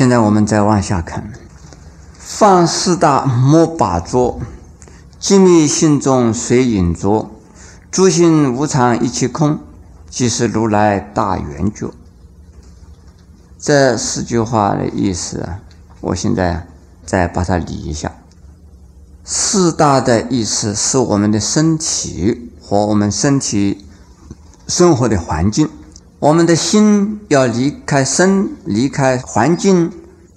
现在我们再往下看，放四大莫把捉，寂灭心中随隐着，诸行无常一切空，即是如来大圆觉。这四句话的意思啊，我现在再把它理一下。四大的意思是我们的身体和我们身体生活的环境。我们的心要离开身，离开环境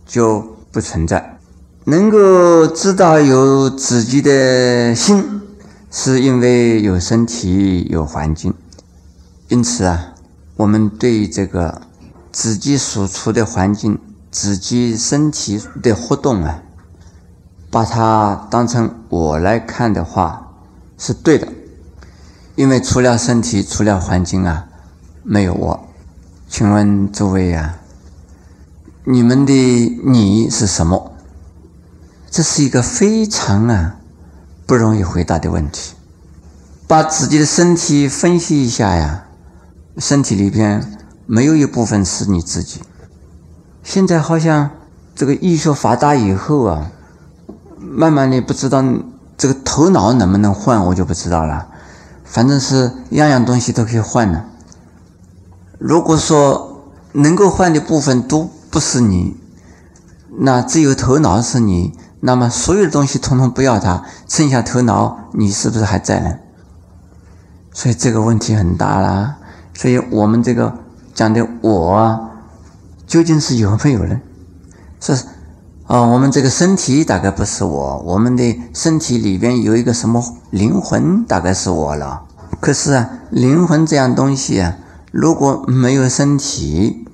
就不存在。能够知道有自己的心，是因为有身体、有环境。因此啊，我们对这个。自己所处的环境，自己身体的活动啊，把它当成我来看的话，是对的。因为除了身体，除了环境啊，没有我。请问诸位啊，你们的你是什么？这是一个非常啊不容易回答的问题。把自己的身体分析一下呀，身体里边。没有一部分是你自己。现在好像这个医学发达以后啊，慢慢的不知道这个头脑能不能换，我就不知道了。反正是样样东西都可以换的。如果说能够换的部分都不是你，那只有头脑是你，那么所有的东西统统不要它，剩下头脑，你是不是还在呢？所以这个问题很大啦。所以我们这个。讲的我究竟是有没有呢？是啊，我们这个身体大概不是我，我们的身体里边有一个什么灵魂，大概是我了。可是啊，灵魂这样东西啊，如果没有身体，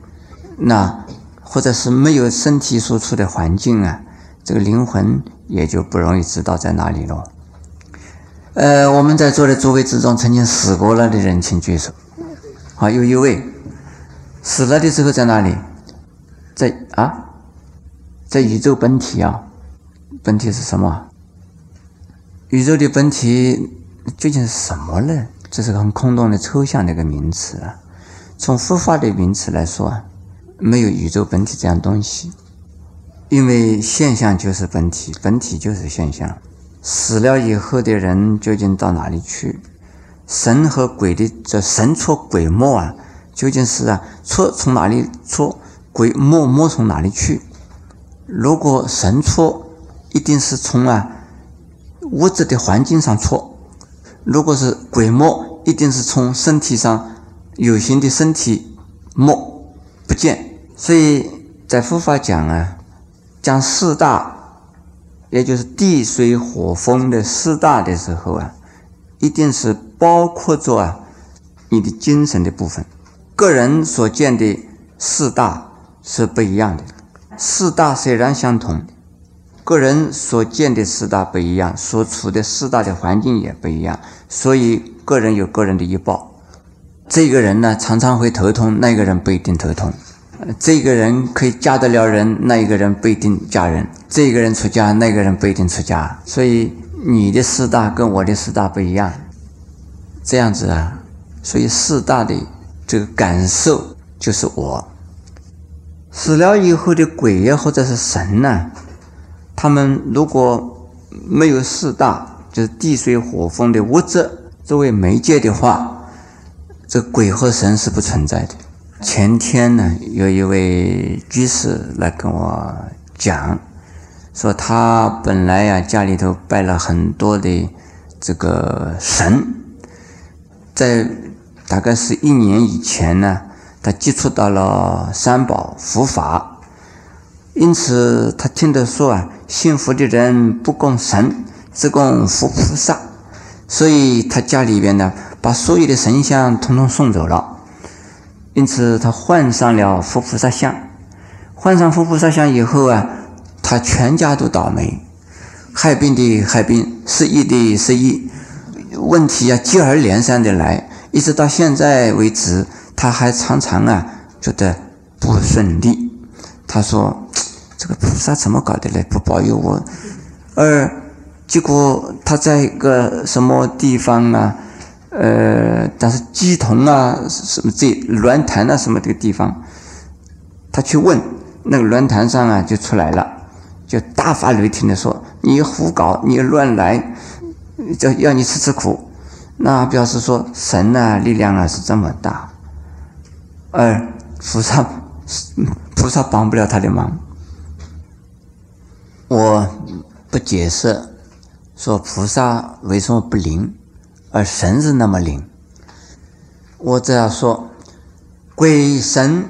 那或者是没有身体所处的环境啊，这个灵魂也就不容易知道在哪里了。呃，我们在座的诸位之中，曾经死过了的人，请举手。好，有一位。死了的时候在哪里？在啊，在宇宙本体啊，本体是什么？宇宙的本体究竟是什么呢？这是个很空洞的抽象的一个名词啊。从佛法的名词来说啊，没有宇宙本体这样东西，因为现象就是本体，本体就是现象。死了以后的人究竟到哪里去？神和鬼的这神出鬼没啊。究竟是啊，出从哪里出，鬼没没从哪里去？如果神出，一定是从啊物质的环境上出；如果是鬼没，一定是从身体上有形的身体魔不见。所以在佛法讲啊，讲四大，也就是地水火风的四大的时候啊，一定是包括着啊你的精神的部分。个人所见的四大是不一样的，四大虽然相同，个人所见的四大不一样，所处的四大的环境也不一样，所以个人有个人的一报。这个人呢，常常会头痛，那个人不一定头痛；这个人可以嫁得了人，那一个人不一定嫁人；这个人出家，那个人不一定出家。所以你的四大跟我的四大不一样，这样子啊，所以四大的。这个感受就是我死了以后的鬼呀，或者是神呢？他们如果没有四大，就是地水火风的物质作为媒介的话，这鬼和神是不存在的。前天呢，有一位居士来跟我讲，说他本来呀家里头拜了很多的这个神，在。大概是一年以前呢，他接触到了三宝佛法，因此他听得说啊，信佛的人不供神，只供佛菩萨，所以他家里边呢，把所有的神像统统送走了，因此他换上了佛菩萨像，换上佛菩萨像以后啊，他全家都倒霉，害病的害病，失业的失业，问题啊接二连三的来。一直到现在为止，他还常常啊觉得不顺利。他说：“这个菩萨怎么搞的嘞？不保佑我。”而结果他在一个什么地方啊？呃，但是鸡同啊什么这乱谈啊什么这个地方，他去问那个论坛上啊就出来了，就大发雷霆的说：“你胡搞，你乱来，就要你吃吃苦。”那表示说神啊力量啊是这么大，而菩萨菩萨帮不了他的忙。我不解释说菩萨为什么不灵，而神是那么灵。我这样说，鬼神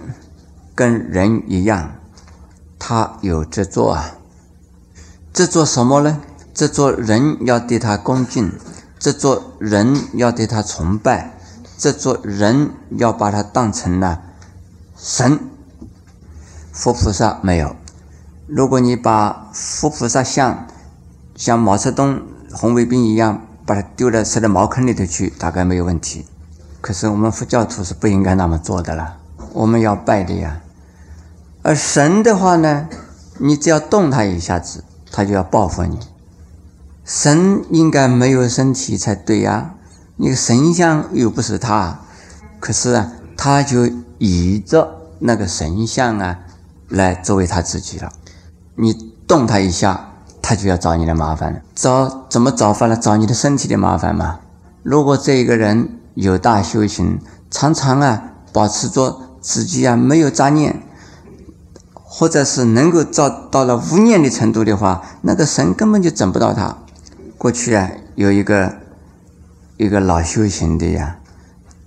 跟人一样，他有执着啊，执着什么呢？执着人要对他恭敬。这座人要对他崇拜，这座人要把他当成了神。佛菩萨没有。如果你把佛菩萨像像毛泽东红卫兵一样，把它丢到塞到茅坑里头去，大概没有问题。可是我们佛教徒是不应该那么做的了。我们要拜的呀。而神的话呢，你只要动他一下子，他就要报复你。神应该没有身体才对呀，那个神像又不是他，可是啊，他就倚着那个神像啊来作为他自己了。你动他一下，他就要找你的麻烦了。找怎么找法呢？找你的身体的麻烦嘛。如果这一个人有大修行，常常啊保持着自己啊没有杂念，或者是能够造到了无念的程度的话，那个神根本就整不到他。过去啊，有一个一个老修行的呀，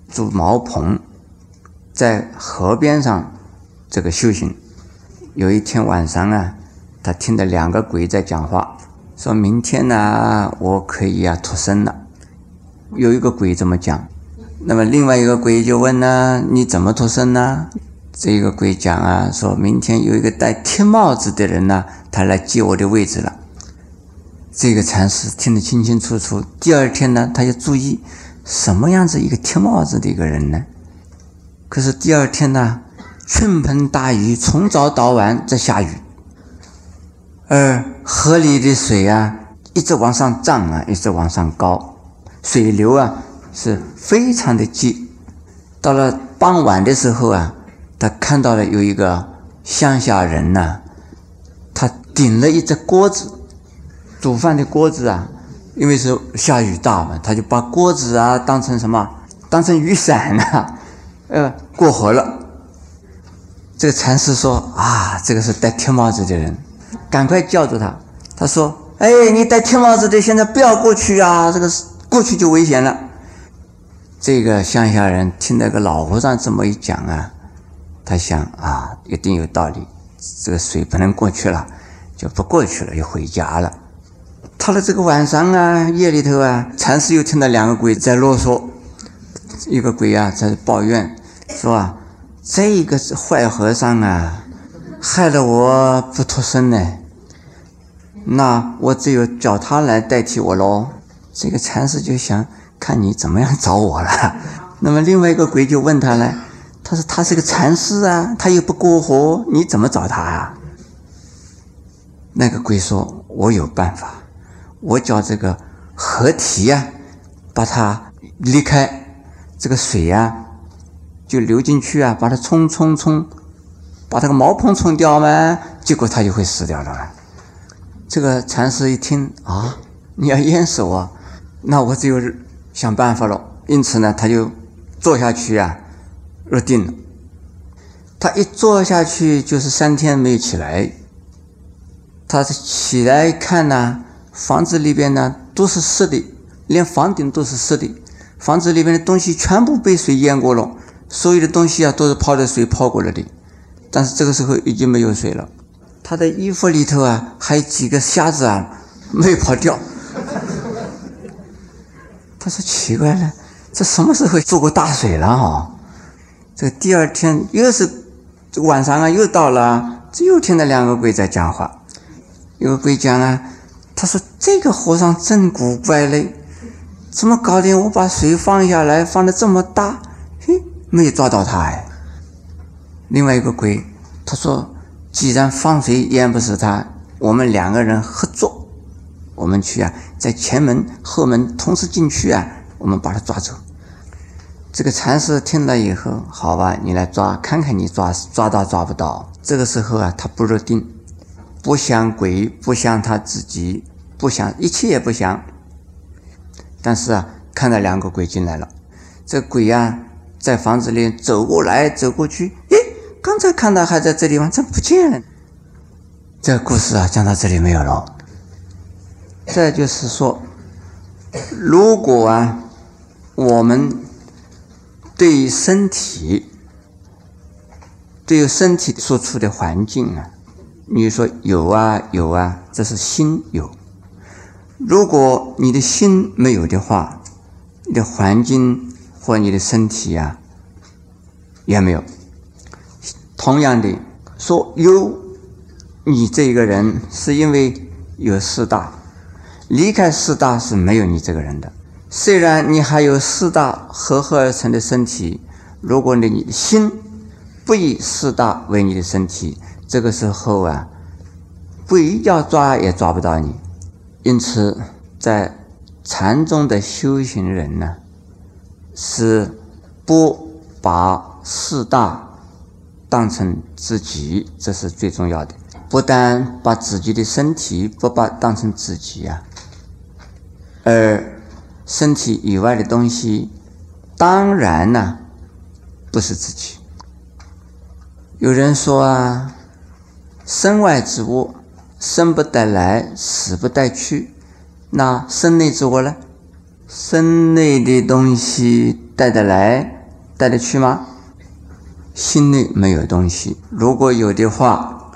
住茅棚，在河边上这个修行。有一天晚上啊，他听到两个鬼在讲话，说明天呢，我可以啊脱身了。有一个鬼这么讲，那么另外一个鬼就问呢，你怎么脱身呢？这个鬼讲啊，说明天有一个戴铁帽子的人呢，他来接我的位置了。这个禅师听得清清楚楚。第二天呢，他要注意什么样子一个铁帽子的一个人呢？可是第二天呢，倾盆大雨，从早到晚在下雨，而河里的水啊，一直往上涨啊，一直往上高，水流啊是非常的急。到了傍晚的时候啊，他看到了有一个乡下人呐，他顶了一只锅子。煮饭的锅子啊，因为是下雨大嘛，他就把锅子啊当成什么？当成雨伞啊，呃，过河了。这个禅师说啊，这个是戴铁帽子的人，赶快叫住他。他说：“哎，你戴天帽子的，现在不要过去啊，这个过去就危险了。”这个乡下人听那个老和尚这么一讲啊，他想啊，一定有道理，这个水不能过去了，就不过去了，就回家了。到了这个晚上啊，夜里头啊，禅师又听到两个鬼在啰嗦。一个鬼啊在抱怨，说啊，这个坏和尚啊，害得我不脱身呢。那我只有叫他来代替我喽。这个禅师就想看你怎么样找我了。那么另外一个鬼就问他了，他说他是个禅师啊，他又不过河，你怎么找他啊？那个鬼说，我有办法。我叫这个河堤呀，把它离开，这个水呀就流进去啊，把它冲冲冲，把这个茅棚冲掉嘛，结果他就会死掉了。这个禅师一听啊，你要淹死我，那我只有想办法了。因此呢，他就坐下去啊，入定了。他一坐下去就是三天没有起来，他起来看呢。房子里边呢都是湿的，连房顶都是湿的。房子里面的东西全部被水淹过了，所有的东西啊都是泡在水泡过了的。但是这个时候已经没有水了，他的衣服里头啊还有几个虾子啊没跑掉。他说奇怪了，这什么时候做过大水了哈？这第二天又是晚上啊又到了，这又听到两个鬼在讲话，有个鬼讲啊。他说：“这个和尚真古怪嘞，怎么搞的？我把水放下来，放的这么大，嘿，没有抓到他哎。”另外一个鬼，他说：“既然放水淹不死他，我们两个人合作，我们去啊，在前门、后门同时进去啊，我们把他抓走。”这个禅师听了以后，好吧，你来抓，看看你抓抓到抓不到。这个时候啊，他不入定，不想鬼，不想他自己，不想一切也不想。但是啊，看到两个鬼进来了，这鬼呀，在房子里走过来走过去，刚才看到还在这地方，怎么不见了？这个故事啊，讲到这里没有了。这就是说，如果啊，我们对于身体、对于身体所处的环境啊，你说有啊有啊，这是心有。如果你的心没有的话，你的环境或你的身体啊也没有。同样的，说有你这个人，是因为有四大，离开四大是没有你这个人的。虽然你还有四大合合而成的身体，如果你的心不以四大为你的身体，这个时候啊，鬼要抓也抓不到你。因此，在禅宗的修行人呢，是不把四大当成自己，这是最重要的。不但把自己的身体不把当成自己呀，而身体以外的东西，当然呢，不是自己。有人说啊，身外之物。生不带来，死不带去，那身内之物呢？身内的东西带得来，带得去吗？心内没有东西，如果有的话，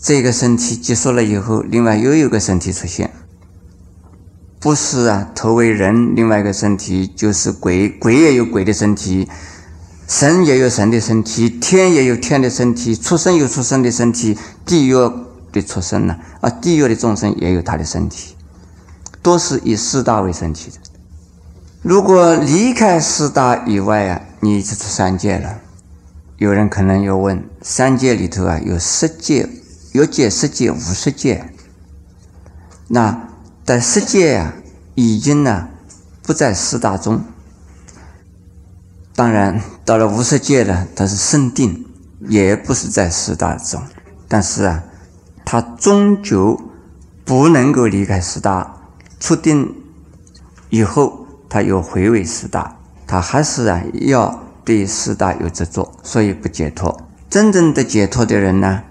这个身体结束了以后，另外又有个身体出现，不是啊？头为人，另外一个身体就是鬼，鬼也有鬼的身体，神也有神的身体，天也有天的身体，畜生有畜生的身体，地狱。的出生呢？啊，地狱的众生也有他的身体，都是以四大为身体的。如果离开四大以外啊，你就出三界了。有人可能要问：三界里头啊，有十界、有界、十界、五十界。那在十界啊，已经呢不在四大中。当然，到了五十界呢，它是圣定，也不是在四大中。但是啊。他终究不能够离开四大，出定以后，他又回为四大，他还是啊要对四大有执着，所以不解脱。真正的解脱的人呢，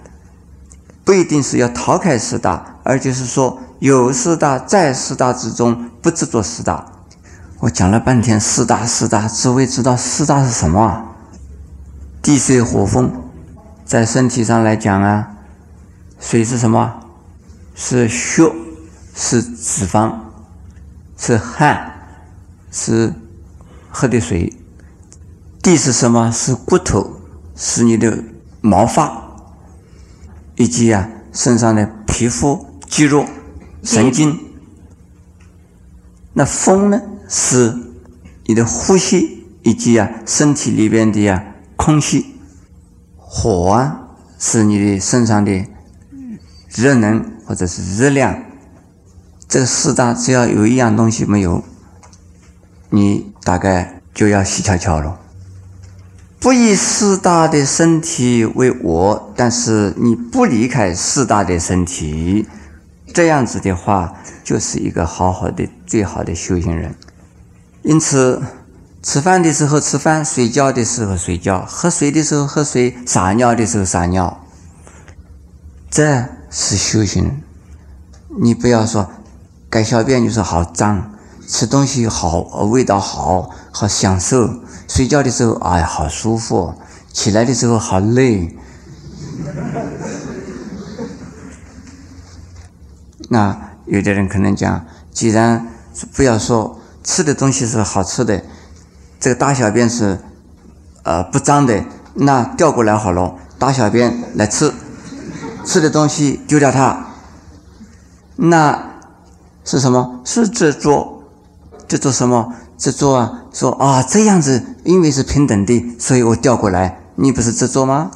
不一定是要逃开四大，而就是说有四大在四大之中不执着四大。我讲了半天四大四大，只为知道四大是什么？啊地水火风，在身体上来讲啊。水是什么？是血，是脂肪，是汗，是喝的水。地是什么？是骨头，是你的毛发，以及啊身上的皮肤、肌肉、神经。那风呢？是你的呼吸，以及啊身体里边的呀空气。火啊，是你的身上的。热能或者是热量，这四大只要有一样东西没有，你大概就要死翘翘了。不以四大的身体为我，但是你不离开四大的身体，这样子的话，就是一个好好的、最好的修行人。因此，吃饭的时候吃饭，睡觉的时候睡觉，喝水的时候喝水，撒尿的时候撒尿，这。是修行，你不要说改小便就说好脏，吃东西好味道好好享受，睡觉的时候哎好舒服，起来的时候好累。那有的人可能讲，既然不要说吃的东西是好吃的，这个大小便是呃不脏的，那调过来好了，大小便来吃。吃的东西丢掉它，那是什么？是执着，执着什么？执着啊！说啊，这样子，因为是平等的，所以我调过来。你不是执着吗？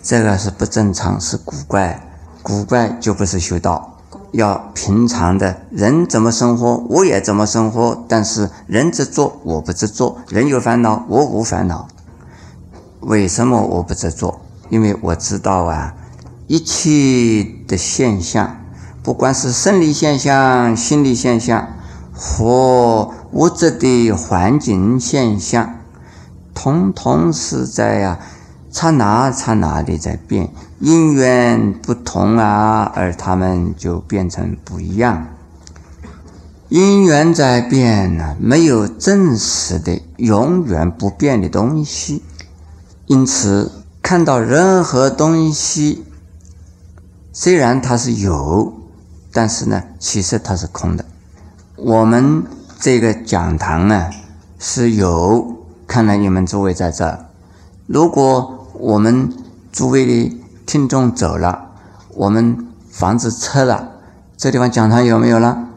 这个是不正常，是古怪，古怪就不是修道。要平常的人怎么生活，我也怎么生活。但是人执着，我不执着；人有烦恼，我无烦恼。为什么我不执着？因为我知道啊，一切的现象，不管是生理现象、心理现象和物质的环境现象，通通是在呀刹那刹那的在变，因缘不同啊，而他们就变成不一样。因缘在变呢，没有真实的、永远不变的东西。因此，看到任何东西，虽然它是有，但是呢，其实它是空的。我们这个讲堂呢是有，看来你们诸位在这儿。如果我们诸位的听众走了，我们房子拆了，这地方讲堂有没有了？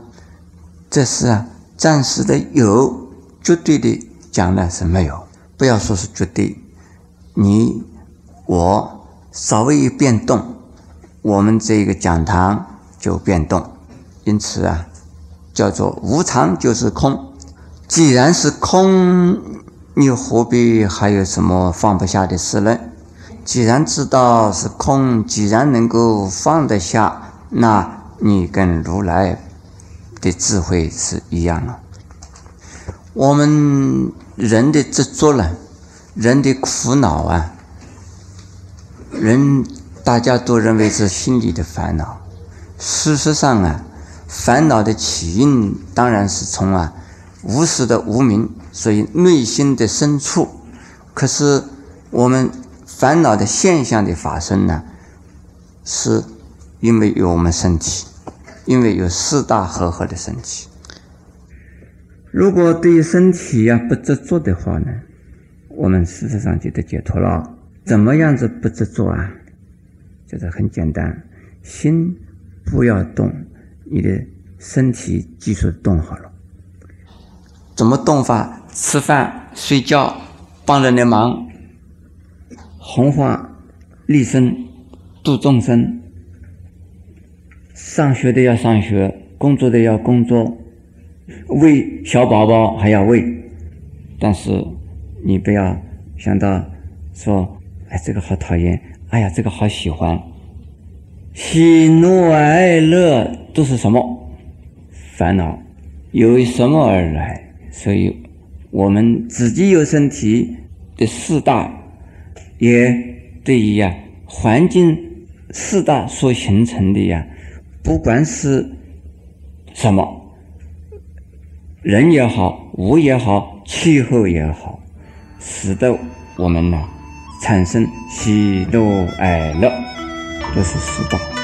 这是啊，暂时的有，绝对的讲呢是没有。不要说是绝对，你我稍微一变动，我们这个讲堂就变动。因此啊，叫做无常就是空。既然是空，你何必还有什么放不下的事呢？既然知道是空，既然能够放得下，那你跟如来。的智慧是一样的。我们人的执着呢，人的苦恼啊，人大家都认为是心里的烦恼。事实上啊，烦恼的起因当然是从啊无始的无明，所以内心的深处。可是我们烦恼的现象的发生呢，是因为有我们身体。因为有四大和合的身体，如果对身体呀不执着的话呢，我们事实上就得解脱了。怎么样子不执着啊？就是很简单，心不要动，你的身体技术动好了。怎么动法？吃饭、睡觉、帮人的忙、弘化、立身、度众生。上学的要上学，工作的要工作，喂小宝宝还要喂，但是你不要想到说，哎，这个好讨厌，哎呀，这个好喜欢，喜怒哀乐都是什么烦恼？由于什么而来？所以，我们自己有身体的四大，也对于呀环境四大所形成的呀。不管是什么人也好，物也好，气候也好，使得我们呢产生喜怒哀乐，这是四大。